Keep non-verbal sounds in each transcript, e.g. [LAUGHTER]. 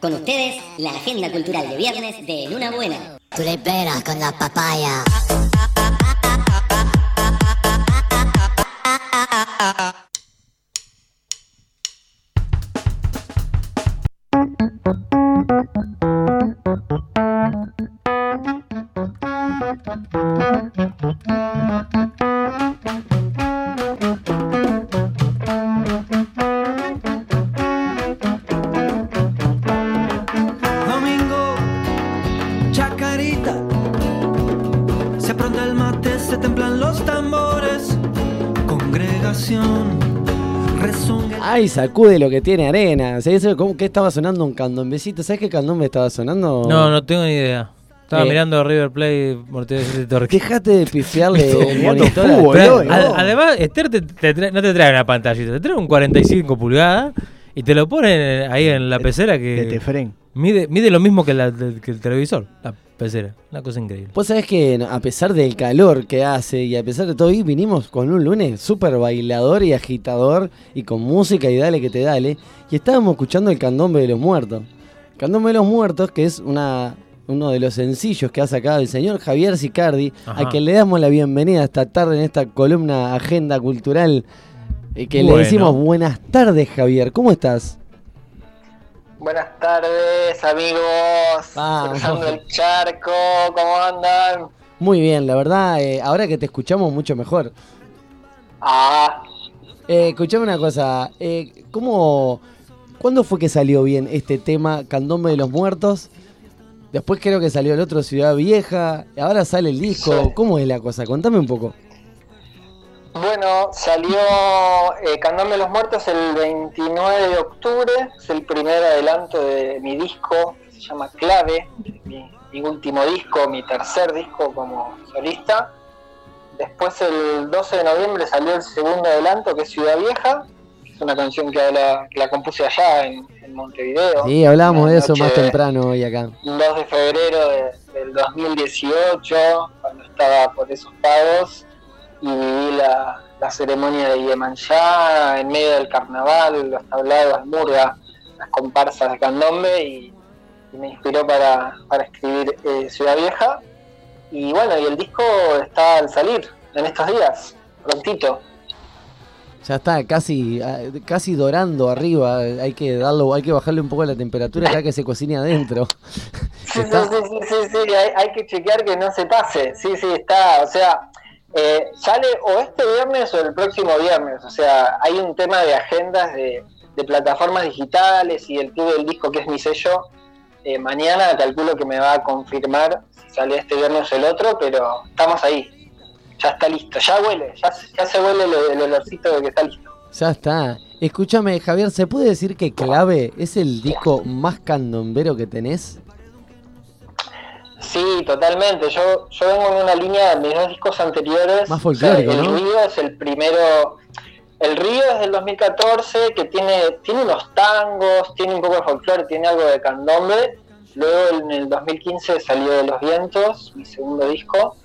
Con ustedes, la agenda cultural de viernes de Luna Buena. Tú le con. Sacude lo que tiene arena. ¿Sabés cómo que estaba sonando un candombecito? ¿Sabes qué candombe estaba sonando? No, no tengo ni idea. Estaba Eh. mirando River Plate, Mortadelo y Torque. Dejate de pifiarle [LAUGHS] el monitor. a- fútbol, Pero, hoy, ad- ¿no? además, Esther te- te trae- no te trae una pantallita, te trae un 45 pulgadas y te lo pone ahí en la pecera De que Tefren. Mide, mide lo mismo que, la- que el televisor, la pecera. Una cosa increíble. Vos sabés que a pesar del calor que hace y a pesar de todo, hoy vinimos con un lunes súper bailador y agitador y con música y dale que te dale. Y estábamos escuchando el candombe de los muertos. Candombe de los muertos, que es una, uno de los sencillos que ha sacado el señor Javier Sicardi, Ajá. a quien le damos la bienvenida esta tarde en esta columna Agenda Cultural. eh, que Bueno. le decimos buenas tardes, Javier. ¿Cómo estás? Buenas tardes, amigos. Cruzando el charco, ¿cómo andan? Muy bien, la verdad, eh, ahora que te escuchamos mucho mejor. Ah, Eh, escuchame una cosa, eh, ¿cómo, ¿cuándo fue que salió bien este tema Candombe de los Muertos? Después creo que salió el otro Ciudad Vieja, ahora sale el disco, Sí. ¿cómo es la cosa? Contame un poco. Bueno, salió eh, Candombe de los Muertos el 29 de octubre. Es el primer adelanto de mi disco, que se llama Clave. Mi, mi último disco, mi tercer disco como solista. Después, el 12 de noviembre, salió el segundo adelanto, que es Ciudad Vieja. que Es una canción que, habla, que la compuse allá en, en Montevideo. Sí, hablábamos Una de eso más temprano hoy acá. 2 de febrero de- del 2018, cuando estaba por esos pagos, y viví la, la ceremonia de Yemanjá en medio del carnaval, los tablados, murga, las comparsas de candombe, y, y me inspiró para, para escribir eh, Ciudad Vieja. Y bueno, y el disco está al salir en estos días, prontito. Ya está casi, ah, casi dorando arriba, hay que darlo, hay que bajarle un poco la temperatura ya que se cocina adentro. [LAUGHS] Sí, sí, sí, sí, sí, hay, hay que chequear que no se pase. Sí, sí, está. O sea, eh, sale o este viernes o el próximo viernes. O sea, hay un tema de agendas de, plataformas digitales y el club del disco, que es mi sello. Eh, mañana calculo que me va a confirmar si sale este viernes o el otro, pero estamos ahí. Ya está listo, ya huele, ya, ya se huele el, el olorcito de que está listo. Ya está. Escúchame, Javier, ¿se puede decir que Clave es el disco más candombero que tenés? Sí, totalmente. Yo, yo vengo en una línea de mis dos discos anteriores. Más folclórico, O sea, el ¿no? Río es el primero. El Río es del 2014, que tiene, tiene unos tangos, tiene un poco de folclore, tiene algo de candombe. Luego en el 2015 salió De los Vientos, mi segundo disco.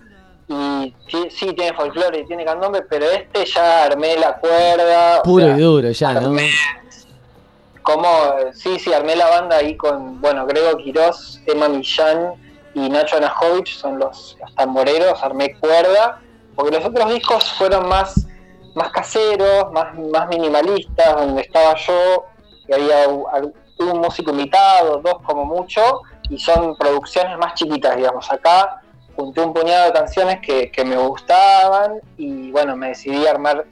Y sí, tiene folclore y tiene candombe, pero este ya armé la cuerda. o Puro sea, y duro, ya, ¿no? como, sí, sí, armé la banda ahí con, bueno, Grego Quirós, Emma Millán y Nacho Anajovic, son los, los tamboreros, armé cuerda, porque los otros discos fueron más, más caseros, más, más minimalistas, donde estaba yo, y había un músico invitado, dos como mucho, y son producciones más chiquitas, digamos. Acá junté un puñado de canciones que, me gustaban, y bueno, me decidí a armar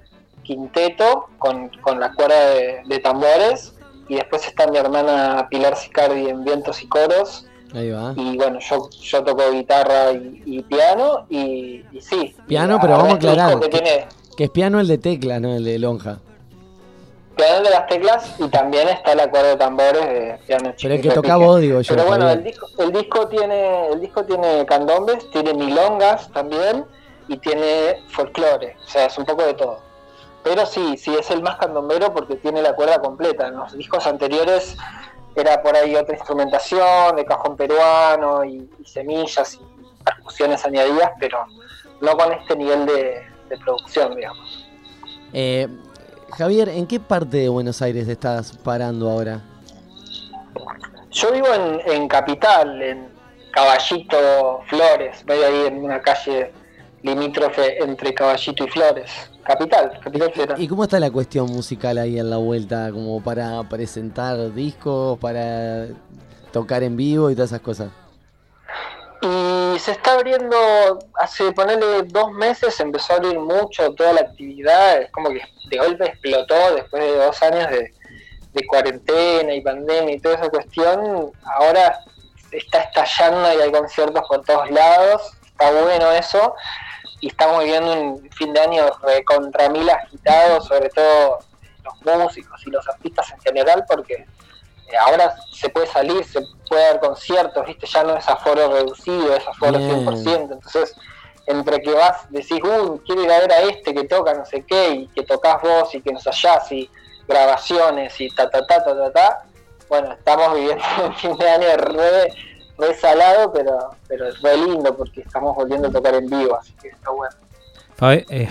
quinteto con, con la cuerda de tambores y después está mi hermana Pilar Sicardi en vientos y coros Ahí va. y bueno yo yo toco guitarra y, y piano y, y sí Piano, pero vamos a aclarar que que- tiene Que es piano el de tecla, no el de lonja. piano de las teclas y también está la cuerda de tambores de piano Pero el que toca vos, digo yo. Pero bueno, el disco, el disco tiene, el disco tiene candombes, tiene milongas también y tiene folclore, o sea, es un poco de todo. Pero sí, sí es el más candombero porque tiene la cuerda completa. En los discos anteriores era por ahí otra instrumentación de cajón peruano y, y semillas y percusiones añadidas, pero no con este nivel de, de producción, digamos. Eh, Javier, ¿en qué parte de Buenos Aires estás parando ahora? Yo vivo en, en Capital, en Caballito Flores, voy ahí en una calle limítrofe entre Caballito y Flores. Capital, Capital Federal. ¿Y cómo está la cuestión musical ahí en la vuelta? Como para presentar discos, para tocar en vivo y todas esas cosas. Y se está abriendo, hace ponerle dos meses empezó a abrir mucho toda la actividad, es como que de golpe explotó después de dos años de, de cuarentena y pandemia y toda esa cuestión, ahora está estallando y hay conciertos por todos lados, está bueno eso, y estamos viviendo un fin de año contra mil agitado, sobre todo los músicos y los artistas en general, porque eh, ahora se puede salir, se puede dar conciertos, ¿viste? Ya no es aforo reducido, es aforo Bien. 100%. Entonces, entre que vas, decís, uy, quiero ir a ver a este que toca no sé qué, y que tocas vos y que nos hallás, y grabaciones y ta ta ta ta ta ta. Bueno, estamos viviendo [LAUGHS] un fin de año re, re salado, pero, pero es re lindo porque estamos volviendo a tocar en vivo, así que está bueno. Fabi- eh.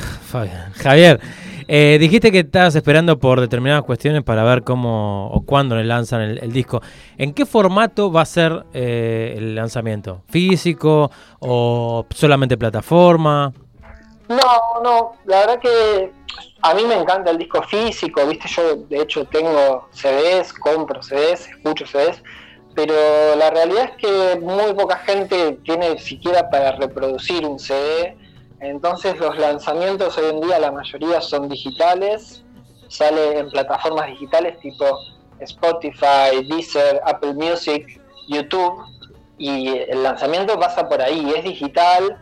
Javier, eh, dijiste que estabas esperando por determinadas cuestiones para ver cómo o cuándo le lanzan el, el disco. ¿En qué formato va a ser eh, el lanzamiento? ¿Físico o solamente plataforma? No, no, la verdad que a mí me encanta el disco físico, viste, yo de hecho tengo CDs, compro CDs, escucho CDs, pero la realidad es que muy poca gente tiene siquiera para reproducir un CD, entonces los lanzamientos hoy en día la mayoría son digitales, sale en plataformas digitales tipo Spotify, Deezer, Apple Music, YouTube, y el lanzamiento pasa por ahí, es digital,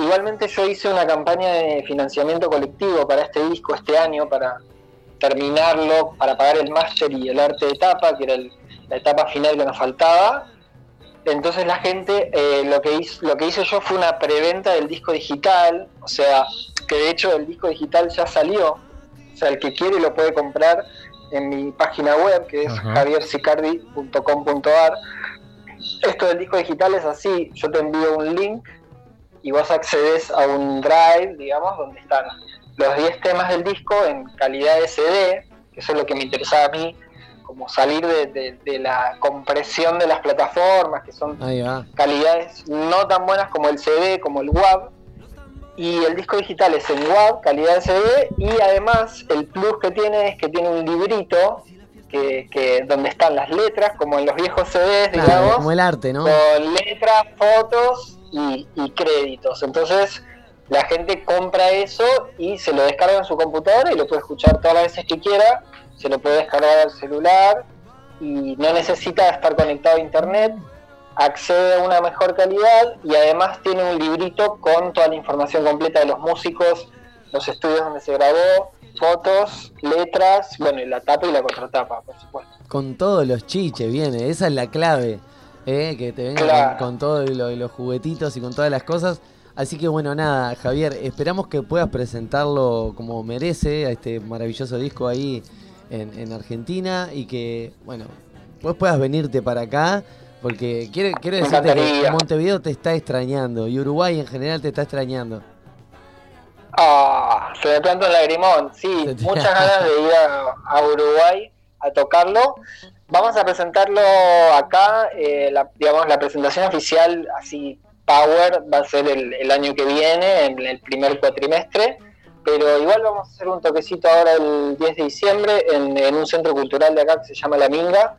Igualmente yo hice una campaña de financiamiento colectivo para este disco este año, para terminarlo, para pagar el máster y el arte de etapa, que era el- la etapa final que nos faltaba. Entonces la gente, eh, lo, que hizo, lo que hice yo fue una preventa del disco digital, o sea, que de hecho el disco digital ya salió, o sea, el que quiere lo puede comprar en mi página web, que es javiersicardi.com.ar. Esto del disco digital es así, yo te envío un link y vos accedes a un drive, digamos, donde están los 10 temas del disco en calidad SD, que eso es lo que me interesaba a mí, como salir de, de- de la compresión de las plataformas, que son calidades no tan buenas como el CD, como el WAV. Y el disco digital es en WAV, calidad SD, y además el plus que tiene es que tiene un librito que, que donde están las letras, como en los viejos CDs, Claro, digamos como el arte, ¿no? con letras, fotos y, y créditos. Entonces la gente compra eso y se lo descarga en su computadora y lo puede escuchar todas las veces que quiera, se lo puede descargar al celular y no necesita estar conectado a internet, accede a una mejor calidad y además tiene un librito con toda la información completa de los músicos, los estudios donde se grabó, fotos, letras, bueno, y la tapa y la contratapa, por supuesto. Con todos los chiches, viene. Esa es la clave. ¿eh? Que te venga Claro. con, con todos lo- los juguetitos y con todas las cosas. Así que bueno, nada, Javier, esperamos que puedas presentarlo como merece a este maravilloso disco ahí en, en Argentina y que, bueno, pues puedas venirte para acá. Porque quiero, quiero decirte que. Montevideo te está extrañando y Uruguay en general te está extrañando. Ah, se me planta un lagrimón. Sí, muchas [LAUGHS] ganas de ir a, a Uruguay a tocarlo. Vamos a presentarlo acá, eh, la, digamos, la presentación oficial, así, Power, va a ser el, el año que viene, en el primer cuatrimestre. Pero igual vamos a hacer un toquecito ahora el 10 de diciembre en, en un centro cultural de acá que se llama La Minga.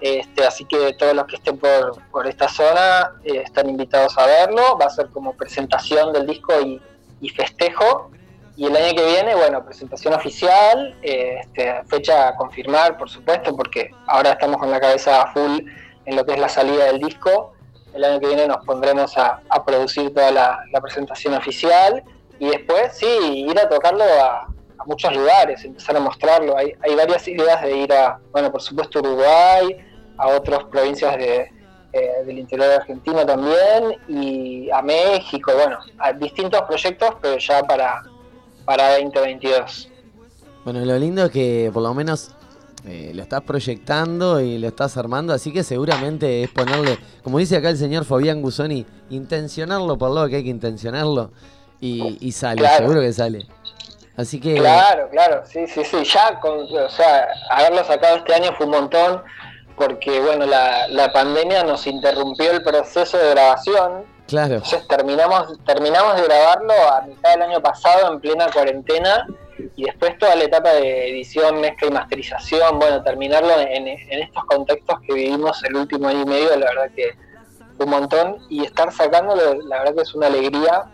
Este, así que todos los que estén por, por esta zona eh, están invitados a verlo. Va a ser como presentación del disco y, y festejo. Y el año que viene, bueno, presentación oficial, eh, este, fecha a confirmar, por supuesto, porque ahora estamos con la cabeza full en lo que es la salida del disco. El año que viene nos pondremos a, a producir toda la, la presentación oficial y después, sí, ir a tocarlo a, muchos lugares, empezar a mostrarlo. Hay, hay varias ideas de ir a, bueno, por supuesto, Uruguay, a otras provincias de, eh, del interior de Argentina también y a México, bueno, a distintos proyectos, pero ya para, para 2022. Bueno, lo lindo es que por lo menos eh, lo estás proyectando y lo estás armando, así que seguramente es ponerle, como dice acá el señor Fabián Gusoni, intencionarlo por lo que hay que intencionarlo y, y sale, Claro. seguro que sale. Así que Claro, claro, sí, sí, sí. Ya, con, o sea, haberlo sacado este año fue un montón, porque, bueno, la, la pandemia nos interrumpió el proceso de grabación. claro. Entonces terminamos, terminamos de grabarlo a mitad del año pasado, en plena cuarentena, y después toda la etapa de edición, mezcla y masterización, bueno, terminarlo en, en estos contextos que vivimos el último año y medio, la verdad que un montón, y estar sacándolo, la verdad que es una alegría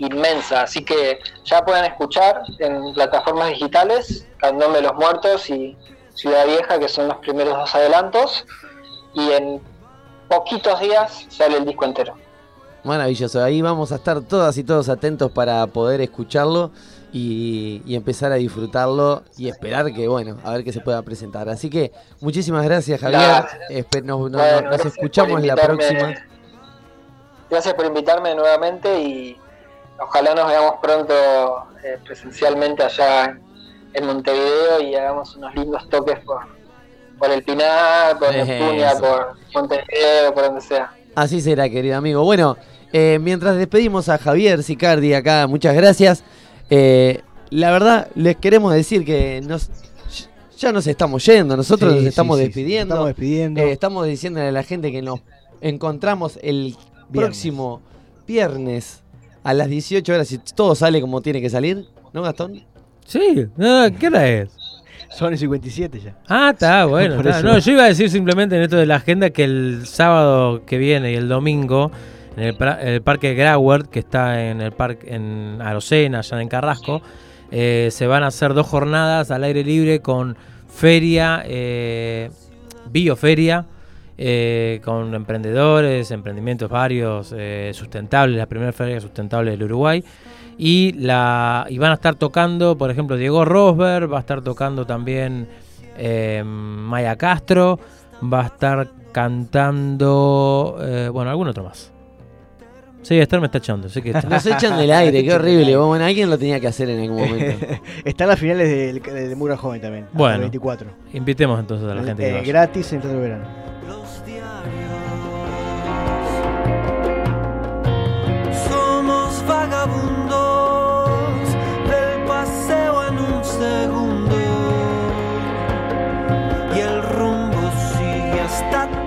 inmensa. Así que ya pueden escuchar en plataformas digitales Candón de los Muertos y Ciudad Vieja, que son los primeros dos adelantos. Y en poquitos días sale el disco entero. Maravilloso. Ahí vamos a estar todas y todos atentos para poder escucharlo y, y empezar a disfrutarlo y esperar que, bueno, a ver qué se pueda presentar. Así que muchísimas gracias, Javier. Espe- nos, Bueno, nos gracias por escuchamos la próxima. Gracias por invitarme nuevamente y ojalá nos veamos pronto eh, presencialmente allá en, Montevideo y hagamos unos lindos toques por, por el Pinar, por. Neptunia, por Montevideo, por donde sea. Así será, querido amigo. Bueno, eh, mientras despedimos a Javier Sicardi acá, muchas gracias. Eh, la verdad, les queremos decir que nos, ya nos estamos yendo, nosotros Sí, nos sí, estamos sí, sí, despidiendo. Estamos despidiendo. Eh, estamos diciéndole a la gente que nos encontramos el próximo viernes a las 18 horas, si todo sale como tiene que salir, ¿no, Gastón? Sí, no, ¿qué hora es? Son el 57 ya. Ah, está, [LAUGHS] bueno. Está. No, yo iba a decir simplemente en esto de la agenda que el sábado que viene y el domingo en el parque Grauert, que está en el parque en Arocena, allá en Carrasco, eh, se van a hacer dos jornadas al aire libre con feria, eh, bioferia, eh, con emprendedores, emprendimientos varios, eh, sustentables, la primera feria sustentable del Uruguay. Y, la, y van a estar tocando, por ejemplo, Diego Rosberg, va a estar tocando también eh, Maya Castro, va a estar cantando, eh, bueno, algún otro más. Sí, Esther me está echando, sé que [LAUGHS] está. Nos echan del aire, qué horrible. Bueno, alguien lo tenía que hacer en algún [LAUGHS] momento. Están las finales del de, de Mura Joven también. el Bueno. 24. Invitemos entonces a la gente que Eh, vaya. gratis en el Teatro de Verano. Segundo. Y el rumbo sigue hasta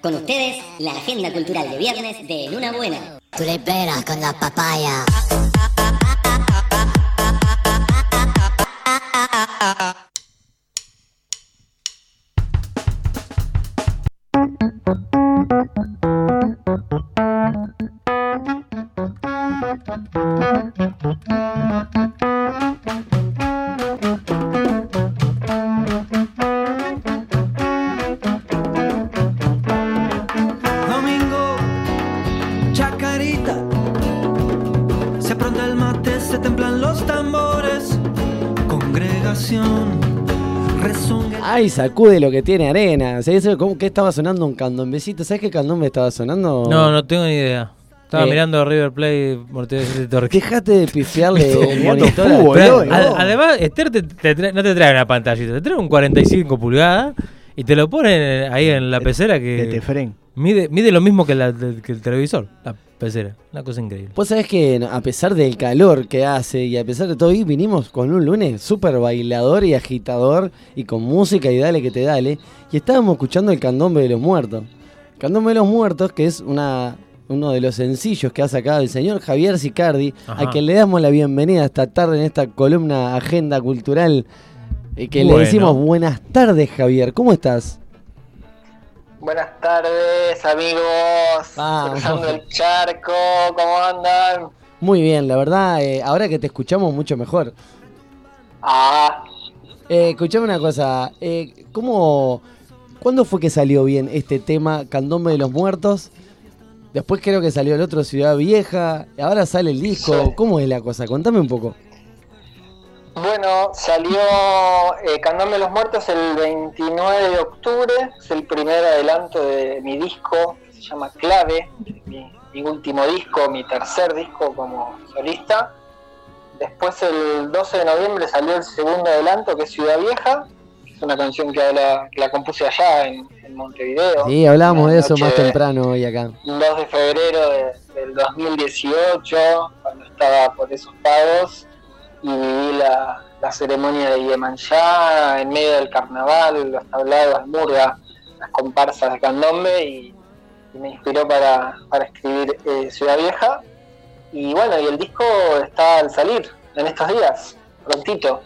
Con ustedes, la agenda cultural de viernes de Luna Buena. Tú le peras con la papaya. Sacude lo que tiene arena. ¿Sabés cómo que estaba sonando un candombecito? ¿Sabes qué candombe estaba sonando? No, no tengo ni idea. Estaba Eh. mirando River Plate, Morteo de Torque. Dejate de pifiarle [LAUGHS] el monitor. al- fútbol, Pero, ¿no? ad- además, Esther te- te trae- no te trae una pantallita, te trae un 45 pulgadas y te lo pone ahí en la pecera De que Tefren. mide, mide lo mismo que, la- que el televisor, la pecera. Una cosa increíble. Vos sabés que a pesar del calor que hace y a pesar de todo, hoy vinimos con un lunes súper bailador y agitador y con música y dale que te dale. Y estábamos escuchando el candombe de los muertos. Candombe de los muertos, que es una, uno de los sencillos que ha sacado el señor Javier Sicardi, Ajá. a quien le damos la bienvenida esta tarde en esta columna Agenda Cultural. eh, que Bueno. le decimos buenas tardes, Javier. ¿Cómo estás? Buenas tardes, amigos. Vamos. Cruzando el charco, ¿cómo andan? Muy bien, la verdad, eh, ahora que te escuchamos mucho mejor. Ah, Eh, escuchame una cosa, eh, ¿cómo, ¿cuándo fue que salió bien este tema Candombe de los Muertos? Después creo que salió el otro Ciudad Vieja, ahora sale el disco, Sí. ¿cómo es la cosa? Contame un poco. Bueno, salió eh, Candombe de los Muertos el 29 de octubre. Es el primer adelanto de mi disco, que se llama Clave. Mi, mi último disco, mi tercer disco como solista. Después, el 12 de noviembre, salió el segundo adelanto, que es Ciudad Vieja. que Es una canción que, habla, que la compuse allá en, en Montevideo. Sí, hablábamos de eso más temprano hoy acá. 2 de febrero de- del 2018, cuando estaba por esos pagos, y viví la, la ceremonia de Yemanjá en medio del carnaval, los tablados, murga, las comparsas de candombe, y, y me inspiró para, para escribir eh, Ciudad Vieja. Y bueno, y el disco está al salir en estos días, prontito.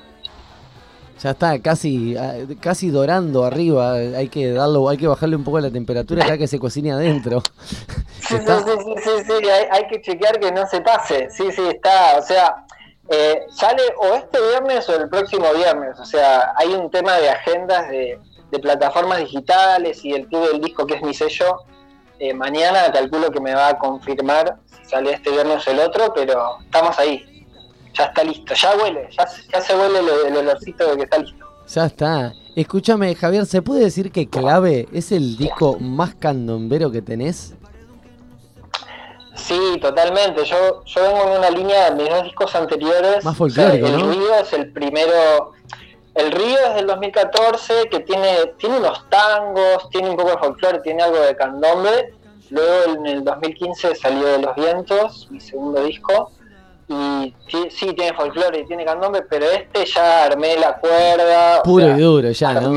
Ya está casi, ah, casi dorando arriba, hay que darlo, hay que bajarle un poco la temperatura ya que se cocine adentro. [LAUGHS] Sí, sí, Está- sí, sí, sí, sí, hay, hay que chequear que no se pase. Sí, sí, está. O sea, eh, sale o este viernes o el próximo viernes. O sea, hay un tema de agendas de, de plataformas digitales y el club del disco, que es mi sello. eh, mañana calculo que me va a confirmar si sale este viernes o el otro, pero estamos ahí. Ya está listo, ya huele, ya, ya se huele el, el olorcito de que está listo. Ya está. Escúchame, Javier, ¿se puede decir que Clave es el disco más candombero que tenés? Sí, totalmente. Yo, yo vengo en una línea de mis dos discos anteriores. Más folclórico, O sea, el ¿no? Río es el primero. El Río es del 2014, que tiene, tiene unos tangos, tiene un poco de folclore, tiene algo de candombe. Luego en el 2015 salió De los Vientos, mi segundo disco. Y sí, tiene folclore y tiene candombe, pero este ya armé la cuerda. o Puro sea, y duro, ya, ¿no?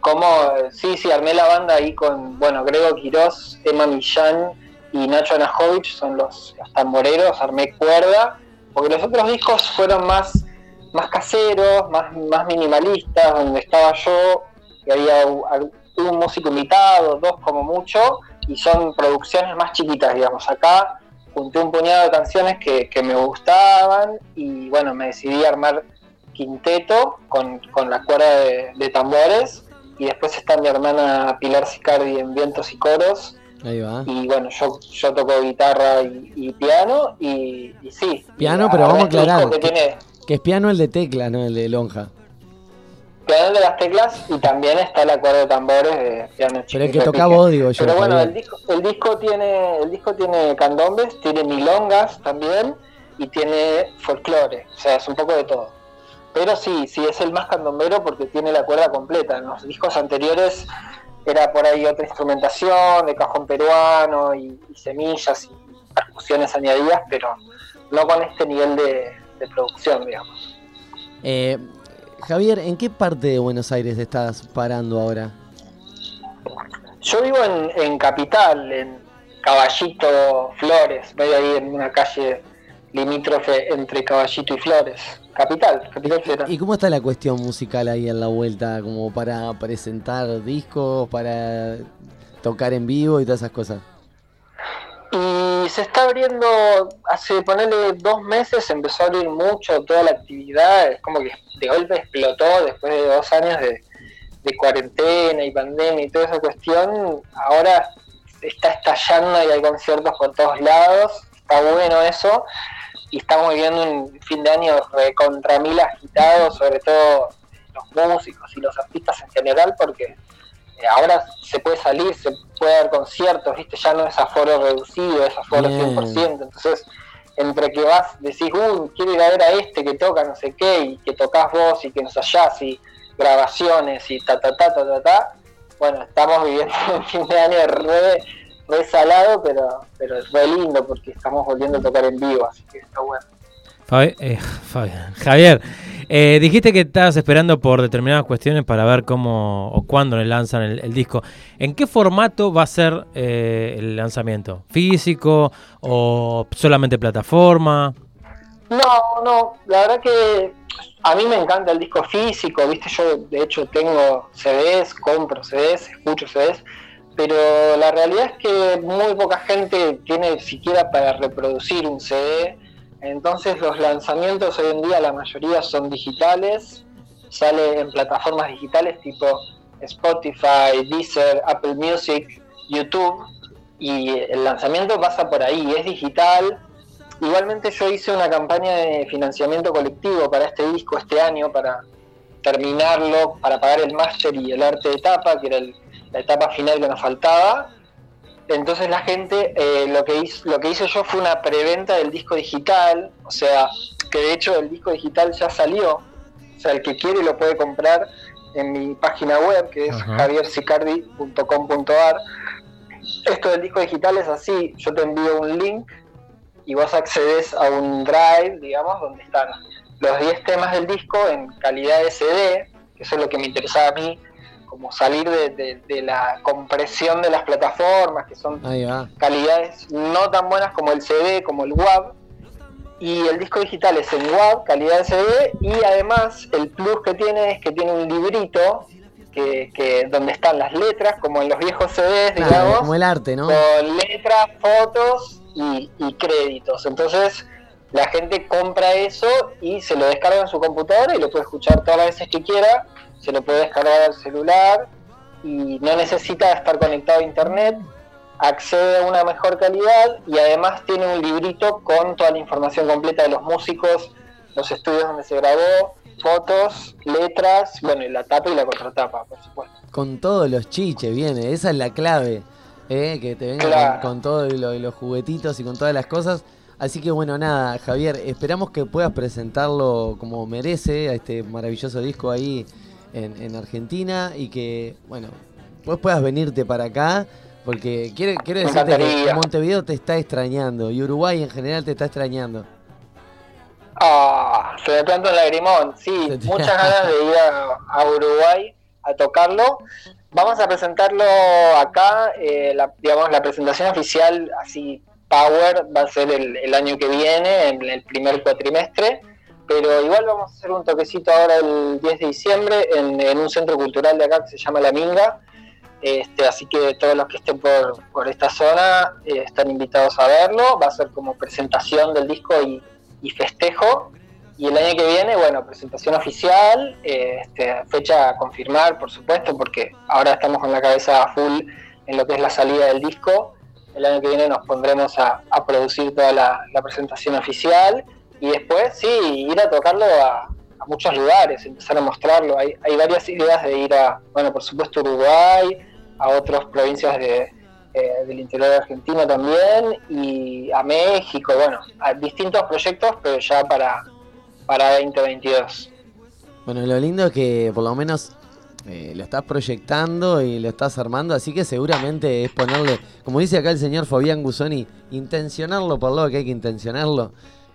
como, sí, sí, armé la banda ahí con, bueno, Grego Quirós, Emma Millán y Nacho Anajovic, son los, los tamboreros, armé cuerda, porque los otros discos fueron más, más caseros, más, más minimalistas, donde estaba yo, y había un músico invitado, dos como mucho, y son producciones más chiquitas, digamos. Acá junté un puñado de canciones que, me gustaban, y bueno, me decidí a armar quinteto con, con la cuerda de tambores y después está mi hermana Pilar Sicardi en vientos y coros Ahí va. y bueno yo yo toco guitarra y, y piano y, y sí Piano, y pero vamos a aclarar que que- tiene Que es piano el de tecla, no el de lonja. piano de las teclas y también está la cuerda de tambores de piano Pero el que toca vos, digo yo. pero bueno el disco el disco tiene el disco tiene candombes tiene milongas también y tiene folclore o sea es un poco de todo pero sí sí es el más candombero porque tiene la cuerda completa en los discos anteriores era por ahí otra instrumentación de cajón peruano y, y semillas y percusiones añadidas pero no con este nivel de, de producción, digamos. Eh, Javier, ¿en qué parte de Buenos Aires estás parando ahora? Yo vivo en, en Capital, en Caballito Flores, medio ahí en una calle limítrofe entre Caballito y Flores. Capital, Capital Federal. ¿Y cómo está la cuestión musical ahí en la vuelta? Como para presentar discos, para tocar en vivo y todas esas cosas. Y se está abriendo, hace ponerle dos meses empezó a abrir mucho toda la actividad, es como que de golpe explotó después de dos años de, de cuarentena y pandemia y toda esa cuestión, ahora está estallando y hay conciertos por todos lados, está bueno eso, y estamos viviendo un fin de año contra mil agitado, sobre todo los músicos y los artistas en general, porque eh, ahora se puede salir, se puede dar conciertos, ¿viste? Ya no es aforo reducido, es aforo Bien. 100%. Entonces, entre que vas, decís, uy, quiero ir a ver a este que toca no sé qué, y que tocas vos, y que ensayás, y grabaciones, y ta, ta, ta, ta, ta, ta. Bueno, estamos viviendo [LAUGHS] un fin de año re, re salado, pero, pero es re lindo porque estamos volviendo a tocar en vivo, así que está bueno. Fabi- eh. [LAUGHS] Javier, eh, dijiste que estabas esperando por determinadas cuestiones para ver cómo o cuándo le lanzan el, el disco. ¿En qué formato va a ser eh, el lanzamiento? ¿Físico o solamente plataforma? No, no, la verdad que a mí me encanta el disco físico, viste, yo de hecho tengo CDs, compro CDs, escucho CDs, pero la realidad es que muy poca gente tiene siquiera para reproducir un CD, entonces los lanzamientos hoy en día la mayoría son digitales, sale en plataformas digitales tipo Spotify, Deezer, Apple Music, YouTube, y el lanzamiento pasa por ahí, es digital, Igualmente yo hice una campaña de financiamiento colectivo para este disco este año, para terminarlo, para pagar el máster y el arte de etapa, que era el- la etapa final que nos faltaba. Entonces la gente, eh, lo, que hizo, lo que hice yo fue una preventa del disco digital, o sea, que de hecho el disco digital ya salió, o sea, el que quiere lo puede comprar en mi página web, que es javiersicardi.com.ar. Esto del disco digital es así, yo te envío un link y vos accedes a un drive, digamos, donde están los 10 temas del disco en calidad SD, que eso es lo que me interesaba a mí, como salir de, de- de la compresión de las plataformas, que son calidades no tan buenas como el CD, como el WAV. Y el disco digital es en WAV, calidad SD, y además el plus que tiene es que tiene un librito que, que donde están las letras, como en los viejos CDs, Claro, digamos como el arte, ¿no? con letras, fotos y, y créditos. Entonces la gente compra eso y se lo descarga en su computadora y lo puede escuchar todas las veces que quiera, se lo puede descargar al celular y no necesita estar conectado a internet, accede a una mejor calidad y además tiene un librito con toda la información completa de los músicos, los estudios donde se grabó, fotos, letras, bueno, y la tapa y la contratapa, por supuesto. Con todos los chiches, viene. Esa es la clave. ¿eh? Que te venga Claro. con, con todos lo- los juguetitos y con todas las cosas. Así que bueno, nada, Javier, esperamos que puedas presentarlo como merece a este maravilloso disco ahí en, en Argentina y que, bueno, pues puedas venirte para acá. Porque quiero, quiero decirte que. Montevideo te está extrañando y Uruguay en general te está extrañando. Ah, se me planta un lagrimón, sí, muchas ganas de ir a, a Uruguay a tocarlo. Vamos a presentarlo acá, eh, la, digamos, la presentación oficial, así, Power, va a ser el, el año que viene, en el primer cuatrimestre, pero igual vamos a hacer un toquecito ahora el 10 de diciembre en, en un centro cultural de acá que se llama La Minga, este, así que todos los que estén por, por esta zona eh, están invitados a verlo, va a ser como presentación del disco y, y festejo. Y el año que viene, bueno, presentación oficial, eh, este, fecha a confirmar, por supuesto, porque ahora estamos con la cabeza full en lo que es la salida del disco. El año que viene nos pondremos a, a producir toda la, la presentación oficial y después, sí, ir a tocarlo a, muchos lugares, empezar a mostrarlo. Hay, hay varias ideas de ir a, bueno, por supuesto, Uruguay, a otras provincias de, eh, del interior de Argentina también y a México, bueno, a distintos proyectos, pero ya para, para 2022. Bueno, lo lindo es que por lo menos eh, lo estás proyectando y lo estás armando, así que seguramente es ponerle, como dice acá el señor Fabián Gusoni, intencionarlo por lo que hay que intencionarlo.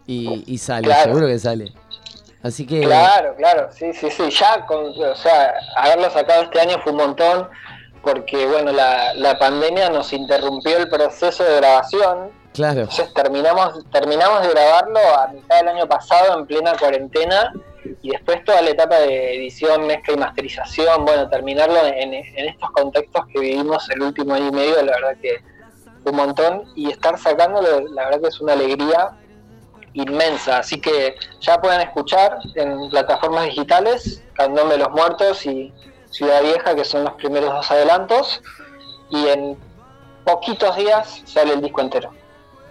Y, y sale, Claro. seguro que sale. Así que Claro, claro, sí, sí, sí. Ya, con, o sea, haberlo sacado este año fue un montón, porque, bueno, la, la pandemia nos interrumpió el proceso de grabación. claro, Entonces terminamos, terminamos de grabarlo a mitad del año pasado, en plena cuarentena, y después toda la etapa de edición, mezcla y masterización, bueno, terminarlo en, en estos contextos que vivimos el último año y medio, la verdad que fue un montón, y estar sacándolo, la verdad que es una alegría inmensa, así que ya pueden escuchar en plataformas digitales, Candón de los Muertos y Ciudad Vieja, que son los primeros dos adelantos, y en poquitos días sale el disco entero.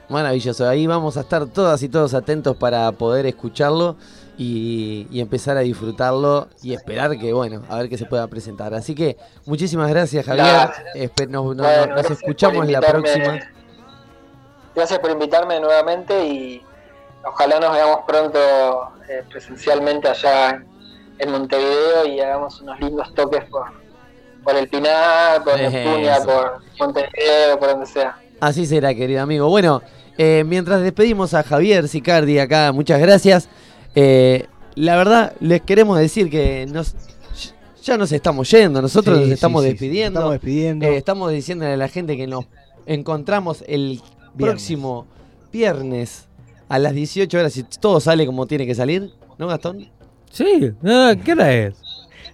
maravilloso. Ahí vamos a estar todas y todos atentos para poder escucharlo y, y empezar a disfrutarlo y esperar que, bueno, a ver qué se pueda presentar. Así que muchísimas gracias, Javier. Espe- nos, nos- Bueno, nos gracias escuchamos la próxima. Gracias por invitarme nuevamente y ojalá nos veamos pronto eh, presencialmente allá en Montevideo y hagamos unos lindos toques por, por el Pinar, por. Neptunia, por Montevideo, por donde sea. Así será, querido amigo. Bueno, eh, mientras despedimos a Javier Sicardi acá, muchas gracias. Eh, la verdad, les queremos decir que nos, ya nos estamos yendo, nosotros Sí, nos sí, estamos sí, sí, despidiendo. Estamos despidiendo. Eh, estamos diciéndole a la gente que nos encontramos el próximo viernes a las 18 horas, si todo sale como tiene que salir, ¿no, Gastón? Sí, no, ¿qué hora es?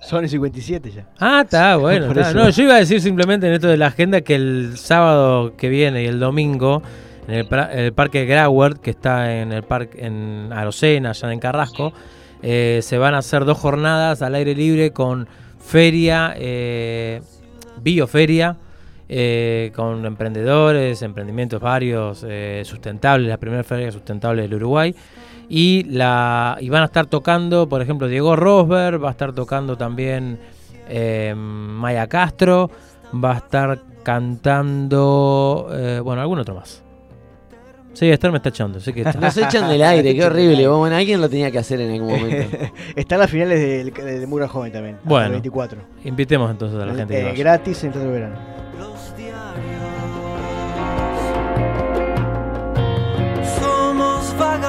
Son el 57 ya. Ah, está, [LAUGHS] bueno. Está. No, yo iba a decir simplemente en esto de la agenda que el sábado que viene y el domingo en el parque Grauert, que está en el parque en Arocena, allá en Carrasco, eh, se van a hacer dos jornadas al aire libre con feria, eh, bioferia, eh, con emprendedores, emprendimientos varios, eh, sustentables, la primera feria sustentable del Uruguay. Y, la, y van a estar tocando, por ejemplo, Diego Rosberg, va a estar tocando también eh, Maya Castro, va a estar cantando, eh, bueno, algún otro más. Sí, Esther me está echando, así que está. Nos echan del aire, qué horrible. [LAUGHS] Bueno, alguien lo tenía que hacer en algún momento. [LAUGHS] Están las finales del de, Mura Joven también. Bueno. 24. Invitemos entonces a la gente. Eh, gratis en todo el verano.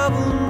trouble.